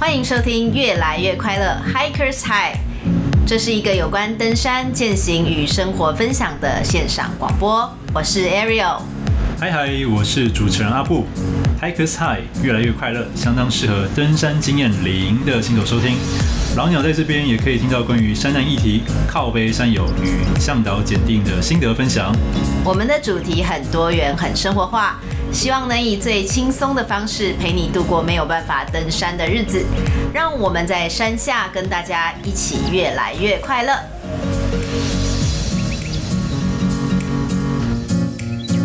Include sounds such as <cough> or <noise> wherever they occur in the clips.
欢迎收听《越来越快乐 Hikers High》，这是一个有关登山、践行与生活分享的线上广播。我是 Ariel。嗨嗨，我是主持人阿布。Hikers High，越来越快乐，相当适合登山经验零的新手收听。老鸟在这边也可以听到关于山难议题、靠背山友与向导检定的心得分享。我们的主题很多元、很生活化，希望能以最轻松的方式陪你度过没有办法登山的日子。让我们在山下跟大家一起越来越快乐。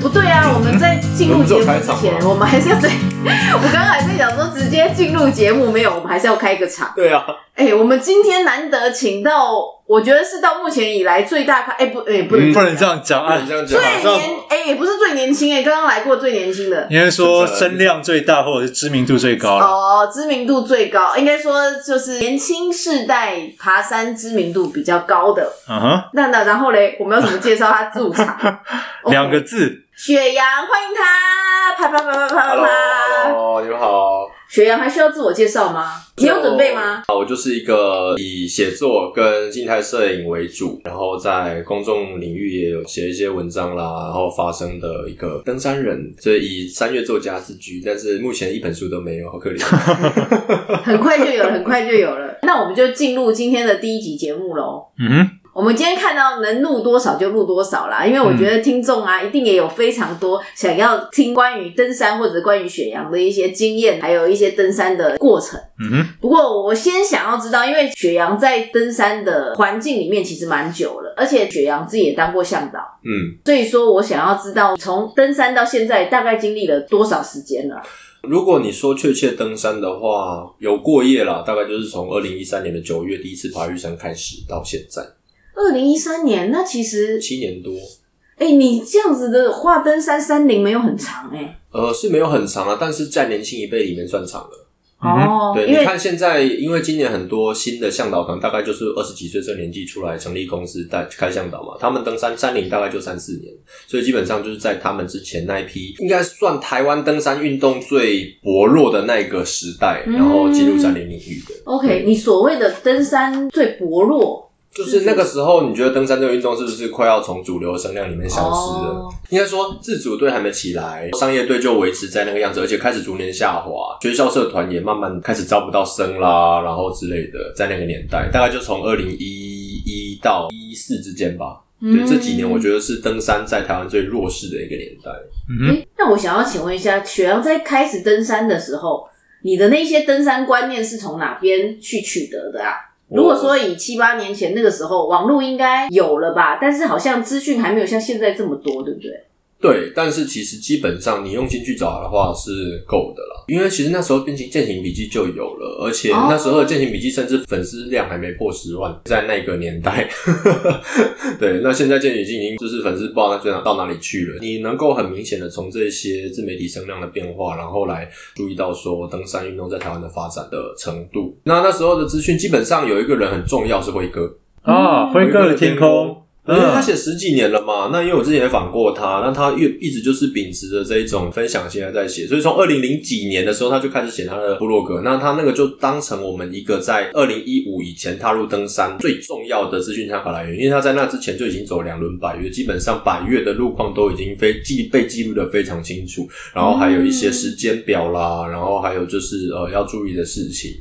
不对啊，我们在进入节目之前，我们还是要对。<laughs> 我刚刚还在想说，直接进入节目没有，我们还是要开个场。对啊。哎、欸，我们今天难得请到，我觉得是到目前以来最大咖。哎、欸，不，哎、欸，不能、嗯、不能这样讲啊，这样讲。最年，哎、也，不是最年轻，哎，刚刚来过最年轻的。应该说声量最大，或者是知名度最高。哦，知名度最高，应该说就是年轻世代爬山知名度比较高的。嗯哼。那那然后嘞，我们要怎么介绍他驻场？<laughs> 两个字。Okay. 雪阳，欢迎他！啪啪啪啪啪啪啪。Hello，你们好。雪阳还需要自我介绍吗？你有准备吗？我就是一个以写作跟静态摄影为主，然后在公众领域也有写一些文章啦，然后发声的一个登山人，所以以山岳作家自居，但是目前一本书都没有，好可怜。<laughs> 很快就有了，很快就有了。那我们就进入今天的第一集节目喽。嗯哼。我们今天看到能录多少就录多少啦，因为我觉得听众啊，一定也有非常多想要听关于登山或者关于雪阳的一些经验，还有一些登山的过程。嗯哼。不过我先想要知道，因为雪阳在登山的环境里面其实蛮久了，而且雪阳自己也当过向导。嗯。所以说我想要知道，从登山到现在大概经历了多少时间了？如果你说确切登山的话，有过夜啦，大概就是从二零一三年的九月第一次爬玉山开始到现在。二零一三年，那其实七年多。哎、欸，你这样子的话，登山山龄没有很长哎、欸。呃，是没有很长啊，但是在年轻一辈里面算长了。哦，对，你看现在，因为今年很多新的向导可能大概就是二十几岁这年纪出来成立公司带开向导嘛，他们登山山龄大概就三四年，所以基本上就是在他们之前那一批，应该算台湾登山运动最薄弱的那个时代，然后进入山林领域的。嗯、OK，你所谓的登山最薄弱。就是那个时候，你觉得登山这个运动是不是快要从主流声量里面消失了？Oh. 应该说，自主队还没起来，商业队就维持在那个样子，而且开始逐年下滑。学校社团也慢慢开始招不到生啦，然后之类的，在那个年代，大概就从二零一一到一四之间吧。Mm hmm. 对，这几年我觉得是登山在台湾最弱势的一个年代。嗯、mm hmm. 那我想要请问一下，雪阳在开始登山的时候，你的那些登山观念是从哪边去取得的啊？如果说以七八年前那个时候，网络应该有了吧，但是好像资讯还没有像现在这么多，对不对？对，但是其实基本上你用心去找的话是够的了，因为其实那时候变形健行笔记就有了，而且那时候的健行笔记甚至粉丝量还没破十万，在那个年代。<laughs> 对，那现在健行笔记已经就是粉丝不知道那到哪里去了。你能够很明显的从这些自媒体声量的变化，然后来注意到说登山运动在台湾的发展的程度。那那时候的资讯基本上有一个人很重要，是辉哥啊，辉哥的天空。因为他写十几年了嘛，那因为我之前也访过他，那他一一直就是秉持着这一种分享心在写，所以从二零零几年的时候他就开始写他的部落格，那他那个就当成我们一个在二零一五以前踏入登山最重要的资讯参考来源，因为他在那之前就已经走两轮百越，基本上百越的路况都已经非记被记录的非常清楚，然后还有一些时间表啦，然后还有就是呃要注意的事情，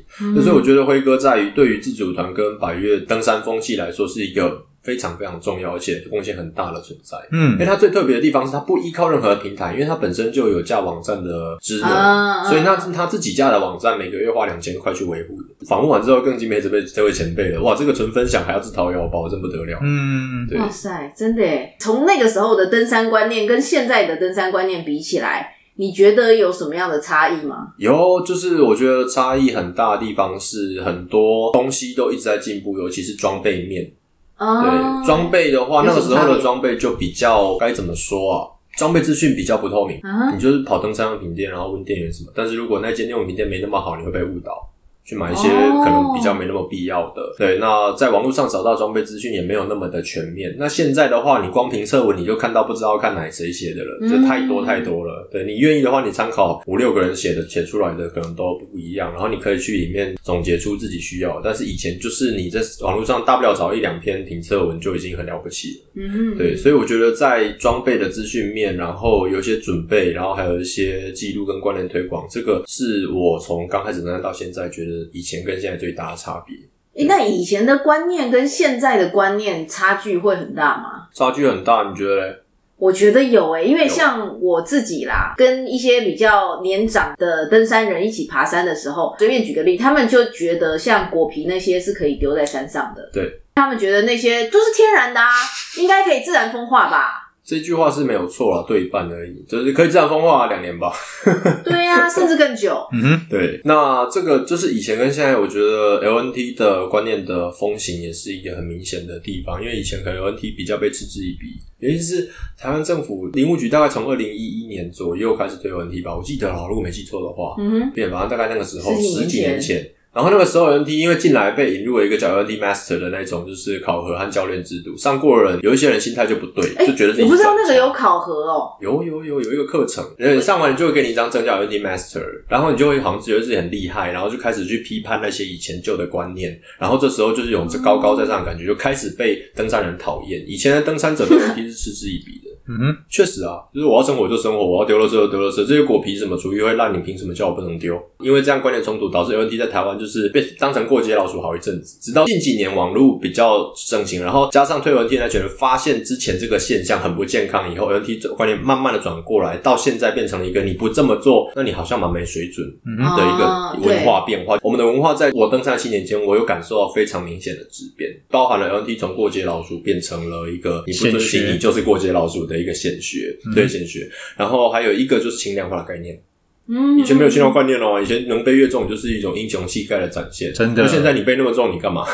所以我觉得辉哥在于对于自主团跟百越登山风气来说是一个。非常非常重要，而且贡献很大的存在。嗯，因为它最特别的地方是它不依靠任何的平台，因为它本身就有架网站的职能，啊、所以那它自己架的网站每个月花两千块去维护。访问完之后，更敬佩这位这位前辈了。哇，这个纯分享还要自掏腰包，真不得了。嗯，对。哇塞，真的耶！从那个时候的登山观念跟现在的登山观念比起来，你觉得有什么样的差异吗？有，就是我觉得差异很大的地方是很多东西都一直在进步，尤其是装备面。对，装备的话，那个时候的装备就比较该怎么说啊？装备资讯比较不透明，uh. 你就是跑登山用品店，然后问店员什么。但是如果那间用品店没那么好，你会被误导。去买一些可能比较没那么必要的。Oh. 对，那在网络上找到装备资讯也没有那么的全面。那现在的话，你光凭测文你就看到不知道看哪谁写的了，这太多太多了。对，你愿意的话，你参考五六个人写的写出来的可能都不一样，然后你可以去里面总结出自己需要。但是以前就是你在网络上大不了找一两篇评测文就已经很了不起了。嗯哼，对，所以我觉得在装备的资讯面，然后有一些准备，然后还有一些记录跟关联推广，这个是我从刚开始登山到现在觉得。以前跟现在最大的差别。欸，那以前的观念跟现在的观念差距会很大吗？差距很大，你觉得嘞？我觉得有诶、欸，因为像我自己啦，跟一些比较年长的登山人一起爬山的时候，随便举个例，他们就觉得像果皮那些是可以丢在山上的，对，他们觉得那些都是天然的啊，应该可以自然风化吧。这句话是没有错啦，对一半而已，就是可以自然风化两年吧。<laughs> 对呀、啊，甚至更久。嗯哼，对。那这个就是以前跟现在，我觉得 LNT 的观念的风行也是一个很明显的地方。因为以前可能 LNT 比较被嗤之以鼻，尤其是台湾政府林务局大概从二零一一年左右开始推 LNT 吧，我记得啦，如果没记错的话，嗯哼，对，反正大概那个时候十几年前。然后那个时候，LNT 因为进来被引入了一个叫 LNT Master 的那种，就是考核和教练制度。上过的人，有一些人心态就不对，就觉得自己。我不知道那个有考核哦。有有有有一个课程，你上完你就会给你一张证叫 LNT Master，然后你就会好像觉得自己很厉害，然后就开始去批判那些以前旧的观念。然后这时候就是有这高高在上的感觉，就开始被登山人讨厌。以前的登山者对 LNT 是嗤之以鼻的。嗯哼，确实啊，就是我要生活就生活，我要丢垃圾就丢垃圾，这些果皮什么厨余会烂，你凭什么叫我不能丢？因为这样观念冲突，导致 LNT 在台湾就是被当成过街老鼠好一阵子。直到近几年网络比较盛行，然后加上推 LNT 那群人发现之前这个现象很不健康，以后 LNT 观念慢慢的转过来，到现在变成了一个你不这么做，那你好像蛮没水准的一个文化变化。我们的文化在我登山七年间，我有感受到非常明显的质变，包含了 LNT 从过街老鼠变成了一个你不遵循你就是过街老鼠的。的一个显学，对显学，然后还有一个就是轻量化的概念。嗯，以前没有轻量化概念哦，以前能背越重就是一种英雄气概的展现。真的，那现在你背那么重，你干嘛？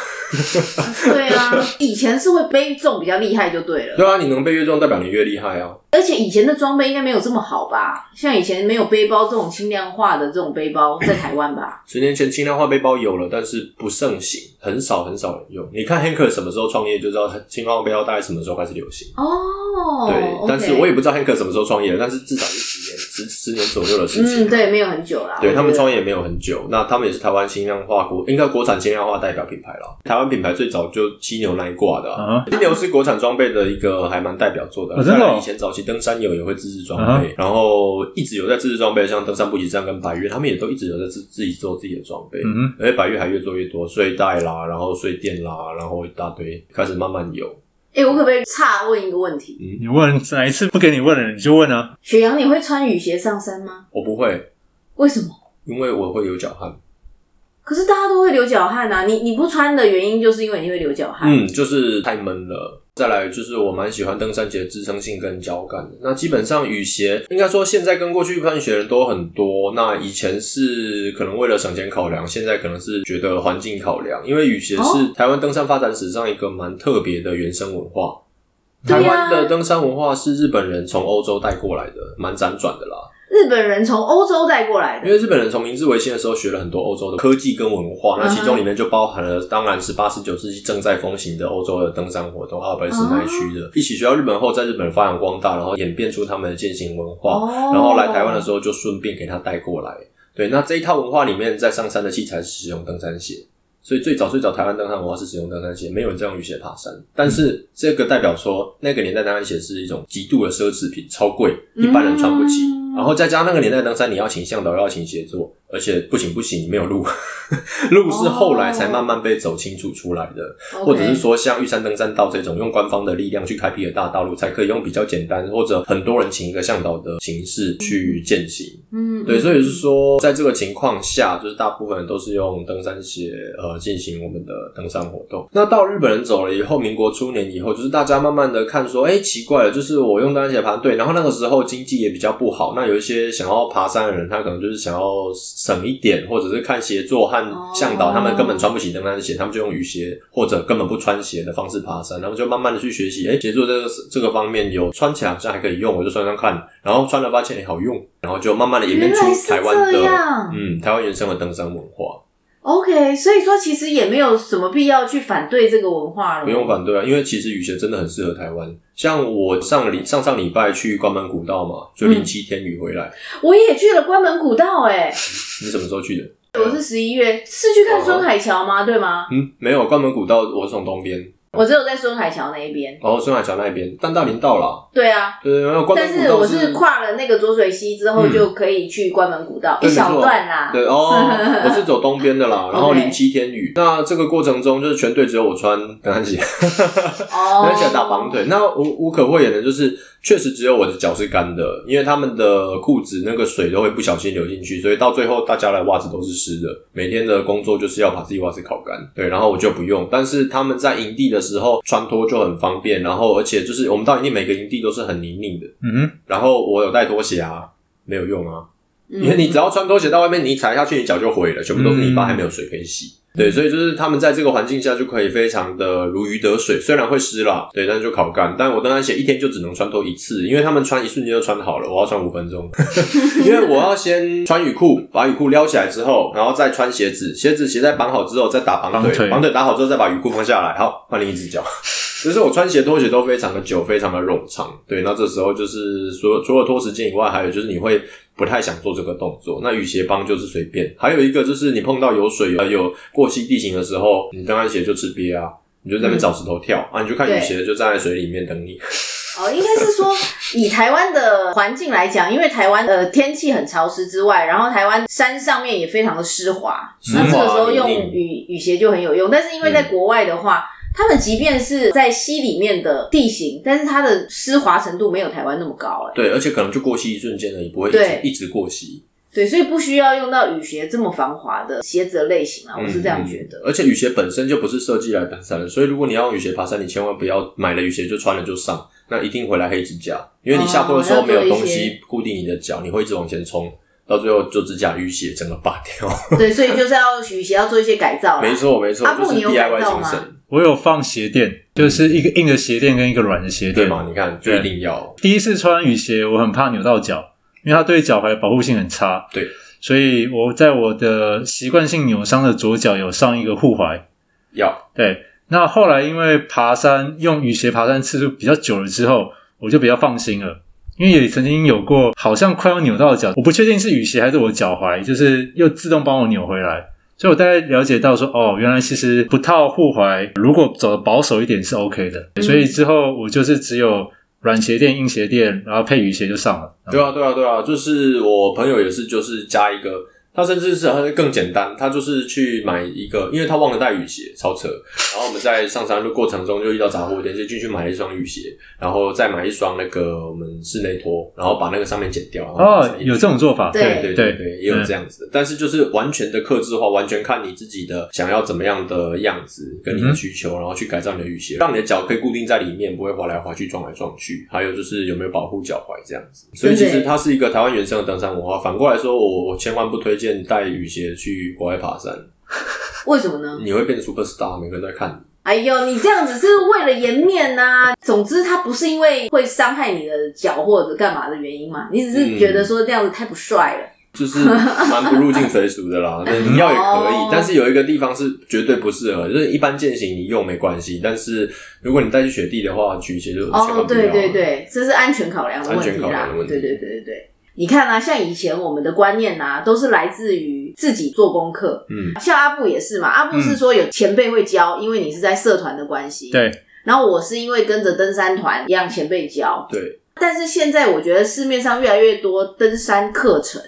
对啊，以前是会背重比较厉害就对了。对啊，你能背越重，代表你越厉害啊。而且以前的装备应该没有这么好吧？像以前没有背包这种轻量化的这种背包，在台湾吧？<laughs> 十年前轻量化背包有了，但是不盛行，很少很少人用。你看 Hanker 什么时候创业，就知道轻量化背包大概什么时候开始流行哦。对，okay. 但是我也不知道 Hanker 什么时候创业，但是至少是十年、十十年左右的事情。嗯，对，没有很久啦。对，他们创业也没有很久，那他们也是台湾轻量化国，应该国产轻量化代表品牌了。台湾品牌最早就犀牛那一挂的，啊，犀牛是国产装备的一个还蛮代表作的。真的，以前早期登山友也会自制装备，然后一直有在自制装备，像登山补给站跟百越，他们也都一直有在自自己做自己的装备。嗯，而且百越还越做越多，睡袋啦，然后睡垫啦，然后一大堆，开始慢慢有。哎、欸，我可不可以岔问一个问题？嗯，你问哪一次不给你问了，你就问啊。雪阳，你会穿雨鞋上山吗？我不会。为什么？因为我会有脚汗。可是大家都会流脚汗啊！你你不穿的原因就是因为你会流脚汗。嗯，就是太闷了。再来就是我蛮喜欢登山鞋的支撑性跟脚感的。那基本上雨鞋，应该说现在跟过去穿雪的人都很多。那以前是可能为了省钱考量，现在可能是觉得环境考量。因为雨鞋是台湾登山发展史上一个蛮特别的原生文化。台湾的登山文化是日本人从欧洲带过来的，蛮辗转的啦。日本人从欧洲带过来的，因为日本人从明治维新的时候学了很多欧洲的科技跟文化，那其中里面就包含了，当然是八、十九世纪正在风行的欧洲的登山活动，阿尔卑斯那一区的，一起学到日本后，在日本发扬光大，然后演变出他们的健行文化，然后来台湾的时候就顺便给他带过来。对，那这一套文化里面，在上山的器材是使用登山鞋。所以最早最早台湾登山文化是使用登山鞋，没有人在用雨鞋爬山。但是这个代表说，那个年代登山鞋是一种极度的奢侈品，超贵，一般人穿不起。然后再加上那个年代登山，你要请向导，要请协作。而且不行不行，没有路，<laughs> 路是后来才慢慢被走清楚出来的，oh. 或者是说像玉山登山道这种用官方的力量去开辟的大道路，才可以用比较简单或者很多人请一个向导的形式去践行。嗯，对，所以是说，在这个情况下，就是大部分人都是用登山鞋呃进行我们的登山活动。那到日本人走了以后，民国初年以后，就是大家慢慢的看说，哎、欸，奇怪了，就是我用登山鞋爬，对，然后那个时候经济也比较不好，那有一些想要爬山的人，他可能就是想要。省一点，或者是看协作和向导，他们根本穿不起登山鞋，他们就用雨鞋或者根本不穿鞋的方式爬山，然后就慢慢的去学习。哎、欸，协作这个这个方面有穿起来好像还可以用，我就穿穿看，然后穿了发现也好用，然后就慢慢的演变出台湾的嗯台湾原生的登山文化。OK，所以说其实也没有什么必要去反对这个文化了。不用反对啊，因为其实雨鞋真的很适合台湾。像我上礼上上礼拜去关门古道嘛，就零七天雨回来。嗯、我也去了关门古道、欸，哎，<laughs> 你什么时候去的？我是十一月，是去看孙海桥吗？对吗？嗯，没有，关门古道我是从东边。我只有在孙海桥那一边，哦，孙海桥那一边，但大林到了，对啊，对，然后但是我是跨了那个浊水溪之后，就可以去关门古道一小段啦。对哦，<laughs> 我是走东边的啦，然后临七天雨，那这个过程中就是全队只有我穿登山鞋，登山鞋打绑腿，那无无可讳言的就是。确实只有我的脚是干的，因为他们的裤子那个水都会不小心流进去，所以到最后大家的袜子都是湿的。每天的工作就是要把自己袜子烤干，对，然后我就不用。但是他们在营地的时候穿脱就很方便，然后而且就是我们到营地每个营地都是很泥泞的，嗯哼。然后我有带拖鞋啊，没有用啊，因为你只要穿拖鞋到外面，你一踩下去，你脚就毁了，全部都是泥巴，还没有水可以洗。对，所以就是他们在这个环境下就可以非常的如鱼得水，虽然会湿啦，对，但是就烤干。但我登山鞋一天就只能穿脱一次，因为他们穿一瞬间就穿好了，我要穿五分钟，<laughs> 因为我要先穿雨裤，把雨裤撩起来之后，然后再穿鞋子，鞋子鞋带绑好之后再打绑腿，绑腿打好之后再把雨裤放下来，好，换另一只脚。其实我穿鞋拖鞋都非常的久，非常的冗长。对，那这时候就是除了除了拖时间以外，还有就是你会。不太想做这个动作，那雨鞋帮就是随便。还有一个就是你碰到有水、有有过膝地形的时候，你登山鞋就吃瘪啊，你就在那边找石头跳、嗯、啊，你就看雨鞋就站在水里面等你。<laughs> 哦，应该是说以台湾的环境来讲，因为台湾呃天气很潮湿之外，然后台湾山上面也非常的湿滑，那这个时候用雨雨鞋就很有用。但是因为在国外的话。嗯他们即便是在溪里面的地形，但是它的湿滑程度没有台湾那么高，欸，哎。对，而且可能就过溪一瞬间而已，不会一直一直过溪。对，所以不需要用到雨鞋这么防滑的鞋子的类型啊，我是这样觉得。嗯、而且雨鞋本身就不是设计来登山的，所以如果你要用雨鞋爬山，你千万不要买了雨鞋就穿了就上，那一定回来黑指甲，因为你下坡的时候没有东西固定你的脚，你会一直往前冲。到最后就指甲淤血，整个拔掉。对，所以就是要雨鞋要做一些改造。没错，没错。阿布，你有改造吗？我有放鞋垫，就是一个硬的鞋垫跟一个软的鞋垫。对嘛？你看，就一定要。第一次穿雨鞋，我很怕扭到脚，因为它对脚踝保护性很差。对，所以我在我的习惯性扭伤的左脚有上一个护踝。要。对，那后来因为爬山用雨鞋爬山次数比较久了之后，我就比较放心了。因为也曾经有过，好像快要扭到脚，我不确定是雨鞋还是我脚踝，就是又自动帮我扭回来，所以我大概了解到说，哦，原来其实不套护踝，如果走的保守一点是 OK 的。嗯、所以之后我就是只有软鞋垫、硬鞋垫，然后配雨鞋就上了。对啊，对啊，对啊，就是我朋友也是，就是加一个。他甚至是好像更简单，他就是去买一个，因为他忘了带雨鞋，超扯。然后我们在上山的过程中就遇到杂货店，就进去买了一双雨鞋，然后再买一双那个我们室内拖，然后把那个上面剪掉。哦，有这种做法，对对对对，也有这样子的。但是就是完全的克制化，完全看你自己的想要怎么样的样子跟你的需求，然后去改造你的雨鞋，让你的脚可以固定在里面，不会滑来滑去、撞来撞去。还有就是有没有保护脚踝这样子。所以其实它是一个台湾原生的登山文化。反过来说，我我千万不推荐。带雨鞋去国外爬山，<laughs> 为什么呢？你会变成 super star，每个人都在看你。哎呦，你这样子是为了颜面呐、啊。总之，它不是因为会伤害你的脚或者干嘛的原因嘛？你只是觉得说这样子太不帅了，就是蛮不入境随俗的啦。<laughs> 那你要也可以，哦、但是有一个地方是绝对不适合，就是一般践行你用没关系，但是如果你带去雪地的话，雨鞋就千万不要。哦，对对对，这是安全考量的问题啦。安全考量的问题。对对对对对。你看啊，像以前我们的观念啊，都是来自于自己做功课。嗯，像阿布也是嘛，阿布是说有前辈会教，嗯、因为你是在社团的关系。对。然后我是因为跟着登山团一样前辈教。对。但是现在我觉得市面上越来越多登山课程。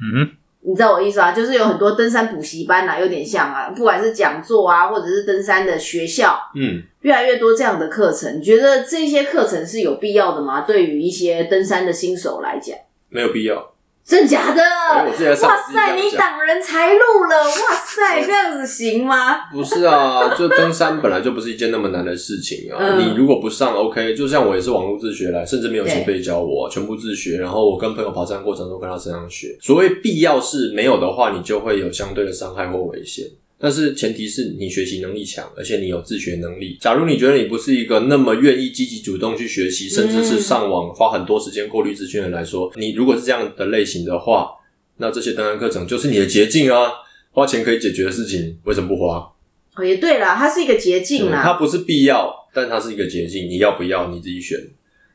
嗯哼。你知道我意思啊？就是有很多登山补习班啊，有点像啊，不管是讲座啊，或者是登山的学校。嗯。越来越多这样的课程，你觉得这些课程是有必要的吗？对于一些登山的新手来讲？没有必要，真假的？哇塞，你挡人财路了！哇塞，这样子行吗？不是啊，就登山本来就不是一件那么难的事情啊。嗯、你如果不上，OK，就像我也是网络自学来，甚至没有前辈教我，全部自学。然后我跟朋友爬山过程中跟他身上学。所谓必要是没有的话，你就会有相对的伤害或危险。但是前提是你学习能力强，而且你有自学能力。假如你觉得你不是一个那么愿意积极主动去学习，甚至是上网花很多时间过滤资讯的人来说，你如果是这样的类型的话，那这些登山课程就是你的捷径啊！花钱可以解决的事情，为什么不花？哦，也对啦，它是一个捷径啦，它不是必要，但它是一个捷径，你要不要你自己选。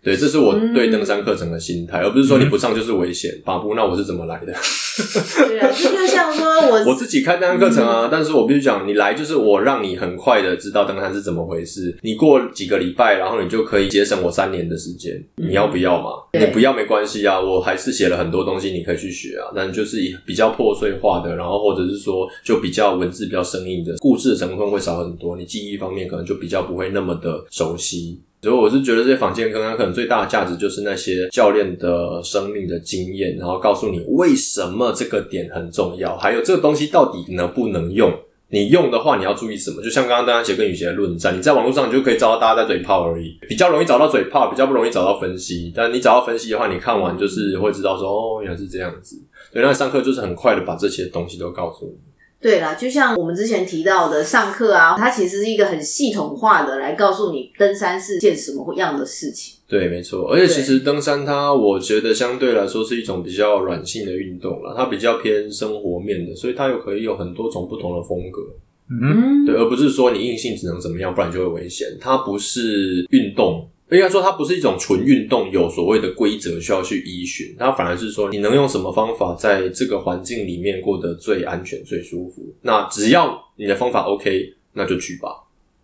对，这是我对登山课程的心态，嗯、而不是说你不上就是危险。巴布，那我是怎么来的？<laughs> 对啊，就就像说我我自己开登山课程啊，嗯、但是我必须讲，你来就是我让你很快的知道登山是怎么回事。你过几个礼拜，然后你就可以节省我三年的时间。你要不要嘛？嗯、你不要没关系啊，我还是写了很多东西，你可以去学啊。但就是比较破碎化的，然后或者是说就比较文字比较生硬的，故事的成分会少很多。你记忆方面可能就比较不会那么的熟悉。所以我是觉得这些坊间课程可能最大的价值就是那些教练的生命的经验，然后告诉你为什么这个点很重要，还有这个东西到底能不能用。你用的话，你要注意什么？就像刚刚大家写跟雨鞋的论战，你在网络上你就可以找到大家在嘴炮而已，比较容易找到嘴炮，比较不容易找到分析。但你找到分析的话，你看完就是会知道说哦，原来是这样子。对，那上课就是很快的把这些东西都告诉你。对啦，就像我们之前提到的上课啊，它其实是一个很系统化的来告诉你登山是件什么样的事情。对，没错。而且其实登山它，我觉得相对来说是一种比较软性的运动啦，它比较偏生活面的，所以它又可以有很多种不同的风格。嗯，对，而不是说你硬性只能怎么样，不然就会危险。它不是运动。应该说，它不是一种纯运动，有所谓的规则需要去依循。它反而是说，你能用什么方法在这个环境里面过得最安全、最舒服。那只要你的方法 OK，那就去吧。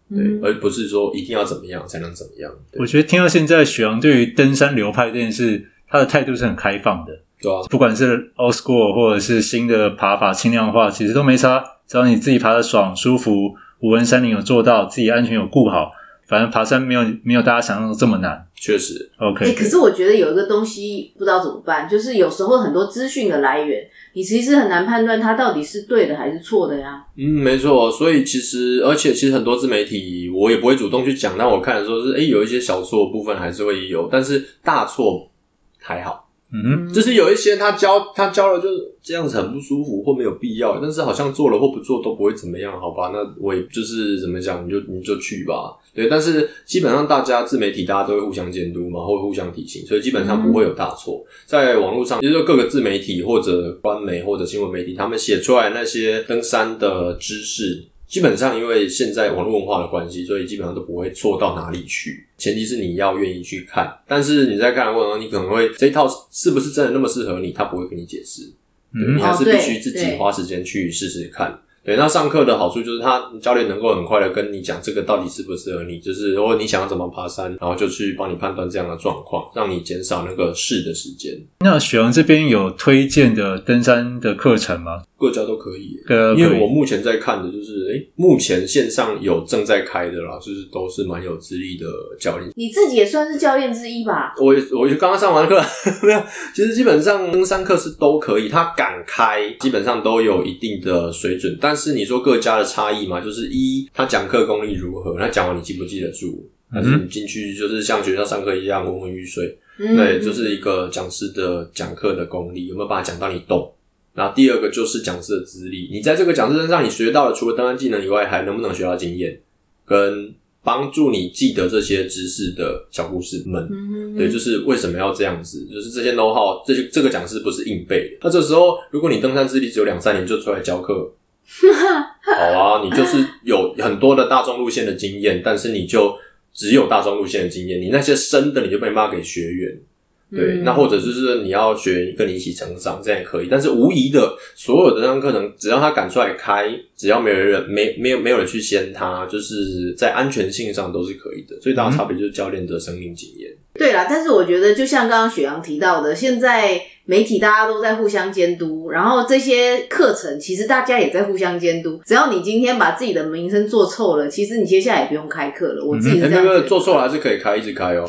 对，嗯、而不是说一定要怎么样才能怎么样。我觉得听到现在，许阳对于登山流派这件事，他的态度是很开放的。对啊，不管是 old school 或者是新的爬法轻量化，其实都没差。只要你自己爬得爽、舒服，五文山林有做到，自己安全有顾好。反正爬山没有没有大家想象的这么难，确实。OK，欸，可是我觉得有一个东西不知道怎么办，就是有时候很多资讯的来源，你其实很难判断它到底是对的还是错的呀。嗯，没错。所以其实，而且其实很多自媒体我也不会主动去讲，但我看的时候是，诶，有一些小错部分还是会有，但是大错还好。嗯，就是有一些他教他教了就是这样子很不舒服或没有必要，但是好像做了或不做都不会怎么样，好吧？那我也就是怎么讲，你就你就去吧。对，但是基本上大家自媒体大家都会互相监督嘛，或互相提醒，所以基本上不会有大错。在网络上，就是各个自媒体或者官媒或者新闻媒体，他们写出来那些登山的知识。基本上，因为现在网络文化的关系，所以基本上都不会错到哪里去。前提是你要愿意去看，但是你在看的过程中，你可能会这一套是不是真的那么适合你，他不会跟你解释，嗯，你还是必须自己花时间去试试看。对，那上课的好处就是他教练能够很快的跟你讲这个到底适不适合你，就是如果你想要怎么爬山，然后就去帮你判断这样的状况，让你减少那个试的时间。那雪阳这边有推荐的登山的课程吗？各家都可以，因为我目前在看的就是，哎、欸，目前线上有正在开的啦，就是都是蛮有资历的教练。你自己也算是教练之一吧？我我就刚刚上完课，<laughs> 没有，其实基本上登山课是都可以，他敢开，基本上都有一定的水准。但是你说各家的差异嘛，就是一他讲课功力如何，他讲完你记不记得住？还是你进去就是像学校上课一样昏昏欲睡？嗯、对，就是一个讲师的讲课的功力有没有办法讲到你懂？然后第二个就是讲师的资历，你在这个讲师身上，你学到了除了登山技能以外，还能不能学到经验，跟帮助你记得这些知识的小故事们？嗯、对，就是为什么要这样子？就是这些 know how，这些这个讲师不是硬背的。那这时候，如果你登山资历只有两三年就出来教课，好啊，你就是有很多的大众路线的经验，但是你就只有大众路线的经验，你那些深的你就被骂给学员。对，那或者就是你要学跟你一起成长，这样也可以。但是无疑的，所有的这样课程，只要他敢出来开，只要没有人没没有没有人去掀他，就是在安全性上都是可以的。最大的差别就是教练的生命经验。嗯、对啦，但是我觉得就像刚刚雪阳提到的，现在媒体大家都在互相监督，然后这些课程其实大家也在互相监督。只要你今天把自己的名声做臭了，其实你接下来也不用开课了。我自己是这样、嗯欸、那个做错了还是可以开，一直开哦。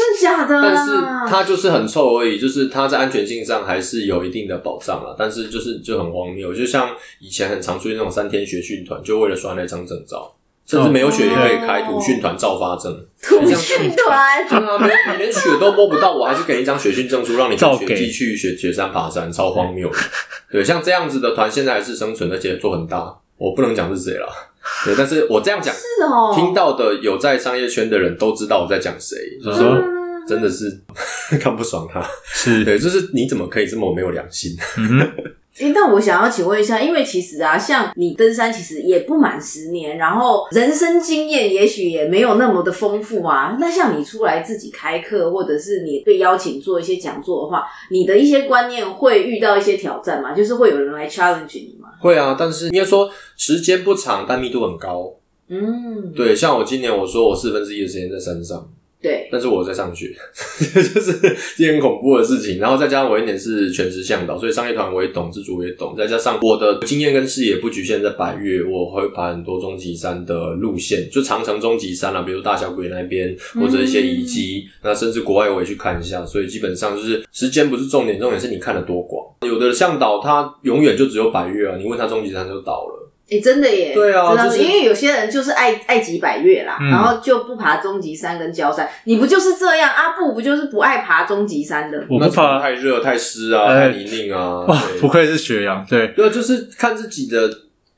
真的假的？但是它就是很臭而已，就是它在安全性上还是有一定的保障啦。但是就是就很荒谬，就像以前很常出现那种三天学训团，就为了刷那张证照，甚至没有血也可以开土训团照发证。土训团，对啊，你连血都摸不到，我还是给一张血训证书，让你跟雪季去雪雪山爬山，超荒谬。对，像这样子的团现在还是生存，而且做很大。我不能讲是谁了。<laughs> 对，但是我这样讲，是哦，听到的有在商业圈的人都知道我在讲谁，就是说真的是 <laughs> 看不爽他，是对，就是你怎么可以这么没有良心？<laughs> 嗯、诶、欸，那我想要请问一下，因为其实啊，像你登山其实也不满十年，然后人生经验也许也没有那么的丰富啊。那像你出来自己开课，或者是你被邀请做一些讲座的话，你的一些观念会遇到一些挑战吗？就是会有人来 challenge 你吗？会啊，但是应该说时间不长，但密度很高。嗯，对，像我今年我说我四分之一的时间在山上。对，但是我在上学，<laughs> 就是一件很恐怖的事情。然后再加上我一年是全职向导，所以商业团我也懂，自主也懂。再加上我的经验跟视野不局限在百越，我会爬很多终级山的路线，就长城终级山啊，比如大小鬼那边或者一些遗迹，那甚至国外我也去看一下。所以基本上就是时间不是重点，重点是你看得多广。有的向导他永远就只有百越啊，你问他终级山就倒了。哎、欸，真的耶！对啊，就是、因为有些人就是爱爱几百月啦，嗯、然后就不爬终极山跟焦山。你不就是这样？阿布不就是不爱爬终极山的？我不怕太热、太湿啊，欸、太泥泞啊。哇，不愧是雪阳，对，对，就是看自己的。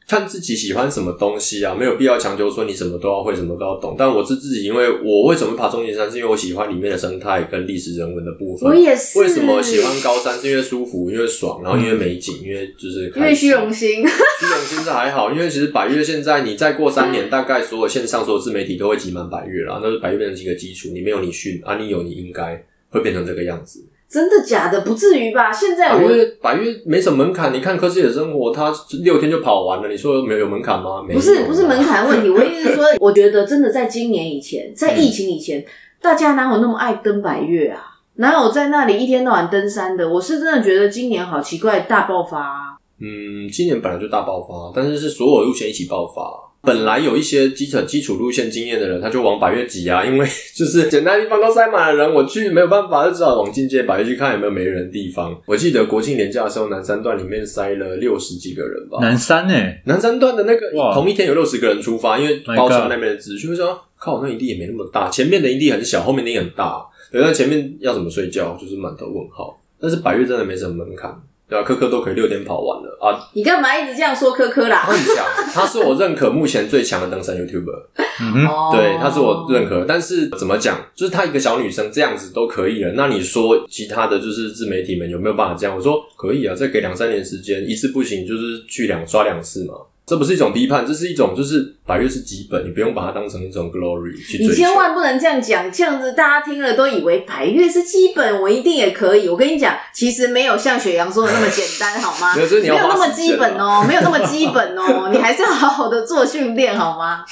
看自己喜欢什么东西啊，没有必要强求说你什么都要会，什么都要懂。但我是自己，因为我为什么爬中级山，是因为我喜欢里面的生态跟历史人文的部分。我也是。为什么喜欢高山？是因为舒服，因为爽，然后因为美景，因为就是因为虚荣心。虚荣心是还好，因为其实百越现在你再过三年，大概所有线上所有自媒体都会挤满百越了，那是百越变成几个基础。你没有你训啊，你有你应该会变成这个样子。真的假的？不至于吧？现在我百越没什么门槛。你看科技的生活，他六天就跑完了。你说没有门槛吗？没有。不是不是门槛问题。我意思是说，我觉得真的在今年以前，在疫情以前，嗯、大家哪有那么爱登百越啊？哪有在那里一天到晚登山的？我是真的觉得今年好奇怪，大爆发啊。嗯，今年本来就大爆发，但是是所有路线一起爆发。本来有一些基础基础路线经验的人，他就往百越挤啊，<laughs> 因为就是简单地方都塞满了人，我去没有办法，就只好往进阶百越去看有没有没人的地方。我记得国庆年假的时候，南山段里面塞了六十几个人吧。南山诶、欸、南山段的那个哇同一天有六十个人出发，因为包车那边的资讯会说，靠，那营地也没那么大，前面的营地很小，后面的营地很大，对，那前面要怎么睡觉，就是满头问号。但是百越真的没什么门槛。对啊，科科都可以六天跑完了啊！你干嘛一直这样说科科啦？他很强，他是我认可目前最强的登山 YouTuber。嗯哼，对，他是我认可。但是怎么讲，就是她一个小女生这样子都可以了。那你说其他的就是自媒体们有没有办法这样？我说可以啊，再给两三年时间，一次不行就是去两刷两次嘛。这不是一种批判，这是一种就是百月是基本，你不用把它当成一种 glory 去追求。你千万不能这样讲，这样子大家听了都以为百月是基本，我一定也可以。我跟你讲，其实没有像雪阳说的那么简单，好吗？<laughs> 没有那么基本哦，<laughs> 没有那么基本哦，你还是要好好的做训练，好吗？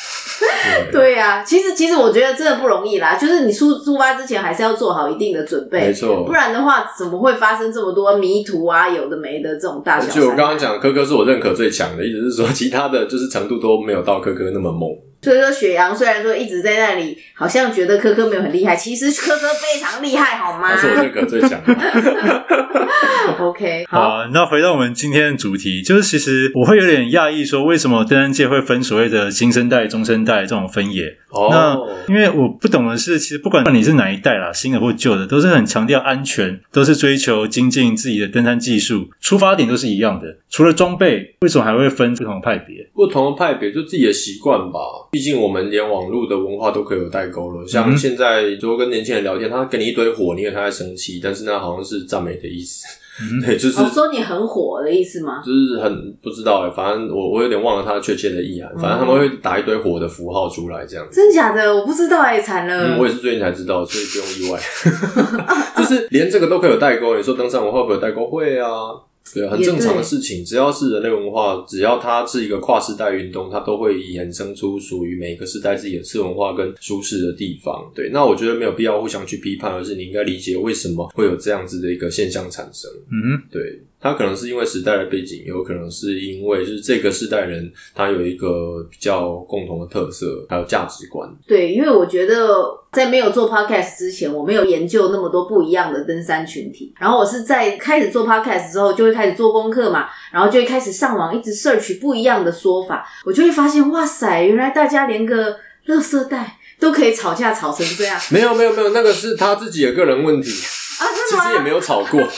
对呀、啊，其实其实我觉得真的不容易啦，就是你出出发之前还是要做好一定的准备，没错，不然的话怎么会发生这么多迷途啊，有的没的这种大小？就我刚刚讲，科科是我认可最强的，意思是说其他的就是程度都没有到哥哥那么猛。所以说，雪阳虽然说一直在那里，好像觉得科科没有很厉害，其实科科非常厉害，好吗？他是我认可最强的。<laughs> OK，好，好，那回到我们今天的主题，就是其实我会有点讶异，说为什么登山界会分所谓的新生代、中生代这种分野？哦，那因为我不懂的是，其实不管你是哪一代啦，新的或旧的，都是很强调安全，都是追求精进自己的登山技术，出发点都是一样的。除了装备，为什么还会分不同的派别？不同的派别就自己的习惯吧。毕竟我们连网络的文化都可以有代沟了。像现在，如果跟年轻人聊天，他给你一堆火，你以为他在生气，但是那好像是赞美的意思。嗯、<laughs> 对，就是、哦、说你很火的意思吗？就是很不知道哎，反正我我有点忘了他确切的意涵。反正他们会打一堆火的符号出来，这样子。真假的？我不知道哎，惨了、嗯。我也是最近才知道，所以不用意外。<laughs> 就是连这个都可以有代沟。你说登山文化会不会有代沟？会啊。对，很正常的事情。只要是人类文化，只要它是一个跨世代运动，它都会衍生出属于每一个世代自己的次文化跟舒适的地方。对，那我觉得没有必要互相去批判，而是你应该理解为什么会有这样子的一个现象产生。嗯，对。他可能是因为时代的背景，有可能是因为就是这个世代人他有一个比较共同的特色，还有价值观。对，因为我觉得在没有做 podcast 之前，我没有研究那么多不一样的登山群体。然后我是在开始做 podcast 之后，就会开始做功课嘛，然后就会开始上网一直 search 不一样的说法，我就会发现，哇塞，原来大家连个垃圾袋都可以吵架吵成这样。没有没有没有，那个是他自己的个人问题其实也没有吵过。<laughs>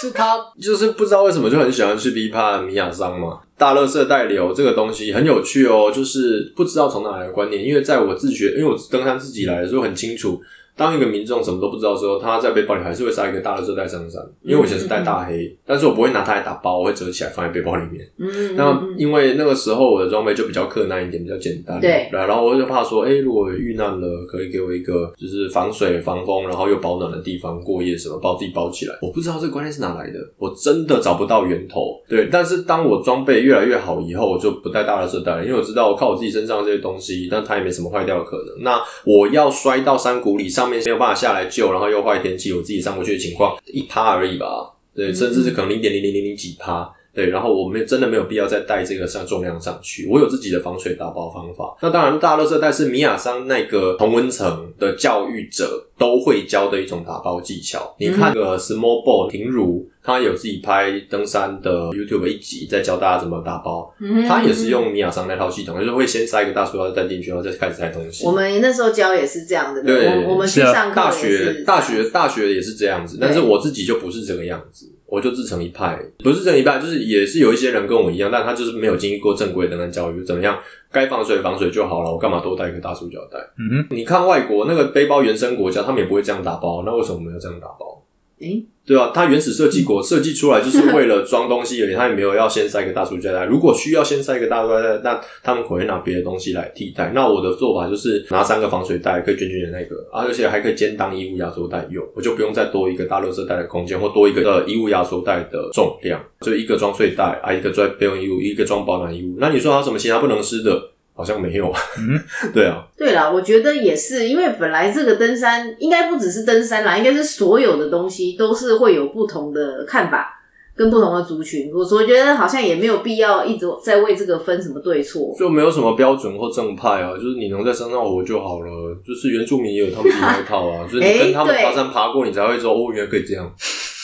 是他就是不知道为什么就很喜欢去批判米亚桑嘛，大垃圾带流这个东西很有趣哦，就是不知道从哪来的观念，因为在我自学，因为我登山自己来的时候很清楚，当一个民众什么都不知道的时候，他在背包里还是会塞一个大垃圾袋上山。因为我以前是带大黑，嗯嗯嗯，但是我不会拿它来打包，我会折起来放在背包里面。嗯，那因为那个时候我的装备就比较克难一点，比较简单。对，然后我就怕说，哎、欸，如果遇难了，可以给我一个就是防水、防风，然后又保暖的地方过夜什么，把我自己包起来。我不知道这个观念是哪来的，我真的找不到源头。对，但是当我装备越来越好以后，我就不带大垃圾袋了，因为我知道我靠我自己身上这些东西，但它也没什么坏掉的可能。那我要摔到山谷里，上面没有办法下来救，然后又坏天气，我自己上不去的情况，一趴而已吧。对，甚至是可能零点零零零零几趴。对，然后我们真的没有必要再带这个上重量上去。我有自己的防水打包方法。那当然，大垃圾袋是米亚桑那个同温层的教育者都会教的一种打包技巧。你看个 Small Ball 平如，他有自己拍登山的 YouTube 一集，在教大家怎么打包。他也是用米亚桑那套系统，就是会先塞一个大塑料袋进去，然后再开始塞东西。我们那时候教也是这样的。对，我，我们去上课大学大学大学也是这样子，但是我自己就不是这个样子。我就自成一派，不是自成一派，就是也是有一些人跟我一样，但他就是没有经历过正规的那教育，怎么样？该防水防水就好了，我干嘛多带一个大塑胶袋？嗯哼，你看外国那个背包原生国家，他们也不会这样打包，那为什么我们要这样打包？诶对啊，它原始设计国设计出来就是为了装东西而已，它也没有要先塞一个大塑胶袋。如果需要先塞一个大塑胶袋，那他们可能拿别的东西来替代。那我的做法就是拿三个防水袋，可以卷卷的那个啊，而且还可以兼当衣物压缩袋用，我就不用再多一个大垃圾袋的空间，或多一个呃衣物压缩袋的重量，就一个装睡袋啊，一个装备用衣物，一个装保暖衣物。那你说还有什么其他不能湿的？好像没有，嗯，<laughs> 对啊，对啦，我觉得也是，因为本来这个登山应该不只是登山啦，应该是所有的东西都是会有不同的看法跟不同的族群，我所以觉得好像也没有必要一直在为这个分什么对错，就没有什么标准或正派啊，就是你能在山上活就好了，就是原住民也有他们自己那一套啊，就是你跟他们爬山爬过，你才会说哦，原来可以这样，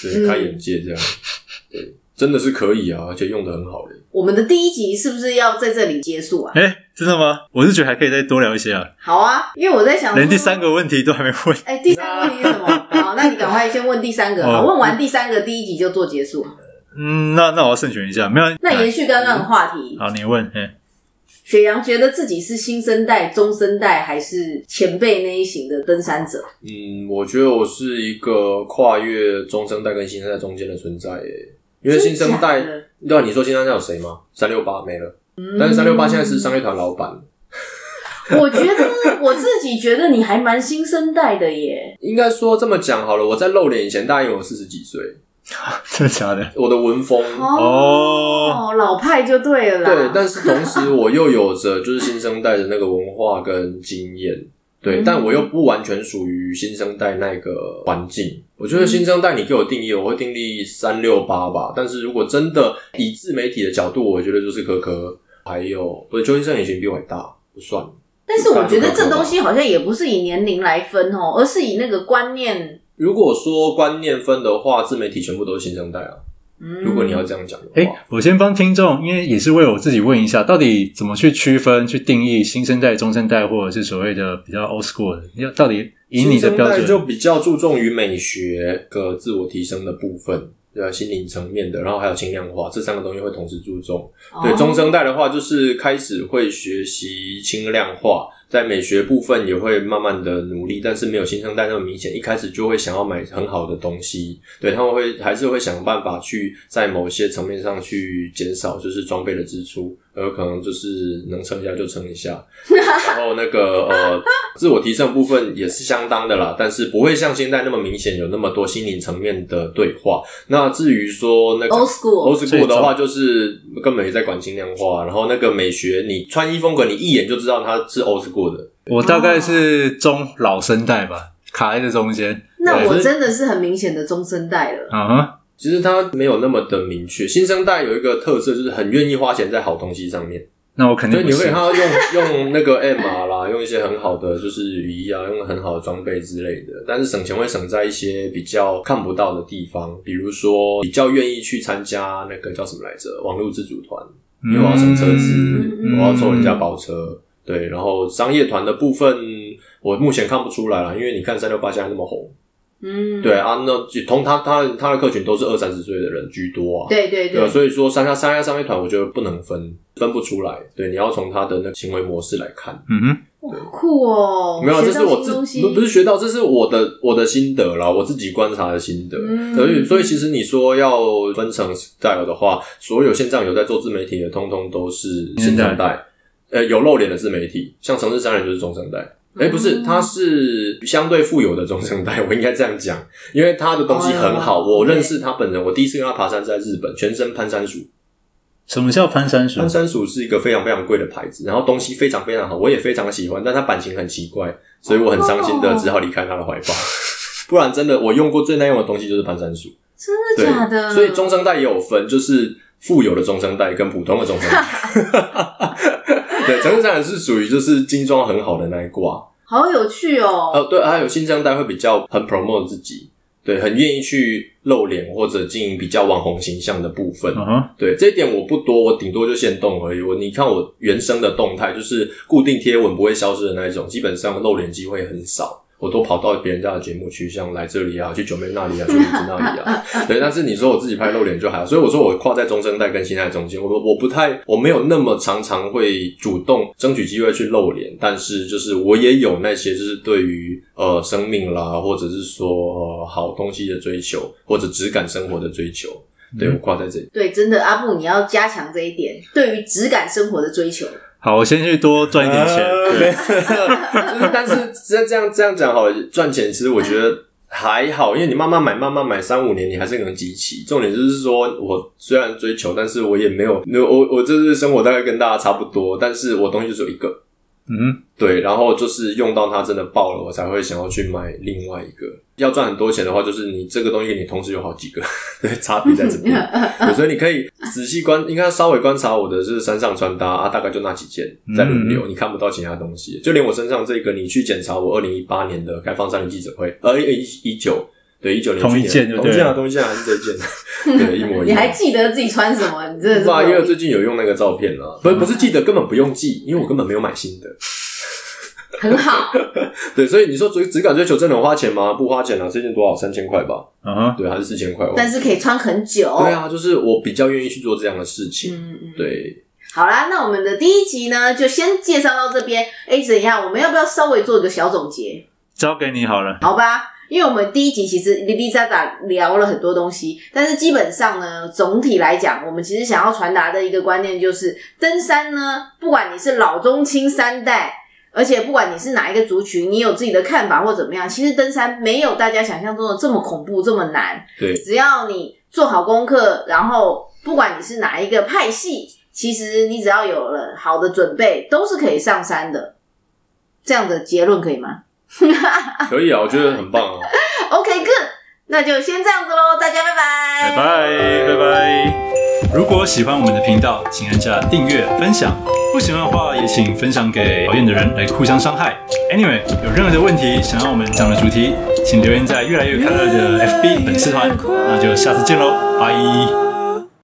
对，开眼界这样，对。真的是可以啊，而且用的很好嘞。我们的第一集是不是要在这里结束啊？哎、欸，真的吗？我是觉得还可以再多聊一些啊。好啊，因为我在想，连第三个问题都还没问。哎、欸，第三个问题是什么？<laughs> 好，那你赶快先问第三个。好，问完第三个，第一集就做结束。嗯，那那我要慎选一下，没有。那延续刚刚的话题。好，你问。欸、雪阳觉得自己是新生代、中生代还是前辈那一型的登山者？嗯，我觉得我是一个跨越中生代跟新生代中间的存在耶。因为新生代，对啊，你说新生代有谁吗？三六八没了，嗯、但是三六八现在是商业团老板。我觉得我自己觉得你还蛮新生代的耶。应该说这么讲好了，我在露脸以前，大概有四十几岁，<laughs> 真的假的？我的文风哦，老派就对了啦。对，但是同时我又有着就是新生代的那个文化跟经验。对，但我又不完全属于新生代那个环境。我觉得新生代，你给我定义，我会定义三六八吧。但是如果真的以自媒体的角度，我觉得就是可可，还有不是邱先生，已经比我还大，不算。但是我觉得这东西好像也不是以年龄来分哦，而是以那个观念。如果说观念分的话，自媒体全部都是新生代啊。如果你要这样讲的话，哎、欸，我先帮听众，因为也是为我自己问一下，到底怎么去区分、去定义新生代、中生代，或者是所谓的比较 old school 的？要到底以你的标准，新生代就比较注重于美学和自我提升的部分，对吧？心灵层面的，然后还有轻量化，这三个东西会同时注重。对，中生代的话，就是开始会学习轻量化。在美学部分也会慢慢的努力，但是没有新生代那么明显。一开始就会想要买很好的东西，对，他们会还是会想办法去在某些层面上去减少，就是装备的支出。而可能就是能撑一下就撑一下，<laughs> 然后那个呃，自我提升部分也是相当的啦，但是不会像现在那么明显有那么多心灵层面的对话。那至于说那个 old school old school 的话，就是根本也在管轻量化，然后那个美学，你穿衣风格，你一眼就知道它是 old school 的。我大概是中老生代吧，卡在这中间。那我真的是很明显的中生代了。嗯哼。其实它没有那么的明确。新生代有一个特色，就是很愿意花钱在好东西上面。那我肯定，所以你会看到用 <laughs> 用那个 MR 啦，用一些很好的就是雨衣啊，用很好的装备之类的。但是省钱会省在一些比较看不到的地方，比如说比较愿意去参加那个叫什么来着，网络自主团，因为我要乘车子，嗯、我要抽人家包车。嗯、对，然后商业团的部分，我目前看不出来了，因为你看三六八现在那么红。嗯，对啊，那同他他他的客群都是二三十岁的人居多啊。对对对，对，所以说三加三加商业团，我觉得不能分分不出来。对，你要从他的那个行为模式来看。嗯哼，酷哦！没有，这是我自不不是学到，这是我的我的心得啦，我自己观察的心得。嗯、所以所以其实你说要分成 style 的话，所有线上有在做自媒体的，通通都是新生代。呃，有露脸的自媒体，像城市商人就是中生代。哎、欸，不是，他是相对富有的中生代，我应该这样讲，因为他的东西很好。我认识他本人，我第一次跟他爬山在日本，全身攀山鼠。什么叫攀山鼠？攀山鼠是一个非常非常贵的牌子，然后东西非常非常好，我也非常喜欢，但它版型很奇怪，所以我很伤心的只好离开他的怀抱。<laughs> 不然真的，我用过最耐用的东西就是攀山鼠。真的假的？所以中生代也有分，就是富有的中生代跟普通的中生代。<laughs> 对，城市商人是属于就是精装很好的那一挂。好有趣哦！呃，对，还有新生代会比较很 promote 自己。对，很愿意去露脸或者经营比较网红形象的部分。Uh. 对，这一点我不多，我顶多就限动而已。我你看我原生的动态，就是固定贴文不会消失的那一种，基本上露脸机会很少。我都跑到别人家的节目去，像来这里啊，<laughs> 去九妹那里啊，去李子那里啊。<laughs> 对，但是你说我自己拍露脸就还好，所以我说我跨在中生代跟新代中间，我我不太，我没有那么常常会主动争取机会去露脸，但是就是我也有那些就是对于呃生命啦，或者是说呃好东西的追求，或者质感生活的追求，对，我跨在这里。对，真的阿布，你要加强这一点，对于质感生活的追求。好，我先去多赚一点钱。呃、对 <laughs> 就是，但是这这样这样讲好，赚钱其实我觉得还好，因为你慢慢买，慢慢买，三五年你还是能集齐。重点就是说，我虽然追求，但是我也没有，没有我我这是生活大概跟大家差不多，但是我东西就只有一个。嗯，对，然后就是用到它真的爆了，我才会想要去买另外一个。要赚很多钱的话，就是你这个东西你同时有好几个，<laughs> 对，差别在这边。<laughs> 所以你可以仔细观，应该稍微观察我的是身上穿搭啊，大概就那几件在轮流，嗯、你看不到其他东西。就连我身上这个，你去检查我二零一八年的开放三零记者会，呃，一一九。对，一九年同一件，同一件啊，同一件还是这一件，<laughs> 对，一模一样。<laughs> 你还记得自己穿什么？你真的是。因为最近有用那个照片了，不，不是记得，根本不用记，因为我根本没有买新的。<laughs> 很好。对，所以你说追质感追求真的很花钱吗？不花钱啊，这件多少？三千块吧。嗯哼，对，还是四千块。但是可以穿很久。对啊，就是我比较愿意去做这样的事情。嗯嗯。对。好啦，那我们的第一集呢，就先介绍到这边。哎，怎样？我们要不要稍微做一个小总结？交给你好了。好吧。因为我们第一集其实哩哩杂杂聊了很多东西，但是基本上呢，总体来讲，我们其实想要传达的一个观念就是，登山呢，不管你是老中青三代，而且不管你是哪一个族群，你有自己的看法或怎么样，其实登山没有大家想象中的这么恐怖，这么难。对，只要你做好功课，然后不管你是哪一个派系，其实你只要有了好的准备，都是可以上山的。这样的结论可以吗？<laughs> 可以啊，我觉得很棒啊。<laughs> OK，good，那就先这样子喽，大家拜拜，拜拜，拜拜。如果喜欢我们的频道，请按下订阅、分享；不喜欢的话，也请分享给讨厌的人来互相伤害。Anyway，有任何的问题想要我们讲的主题，请留言在越来越快乐的 FB 粉丝团。那就下次见喽，拜。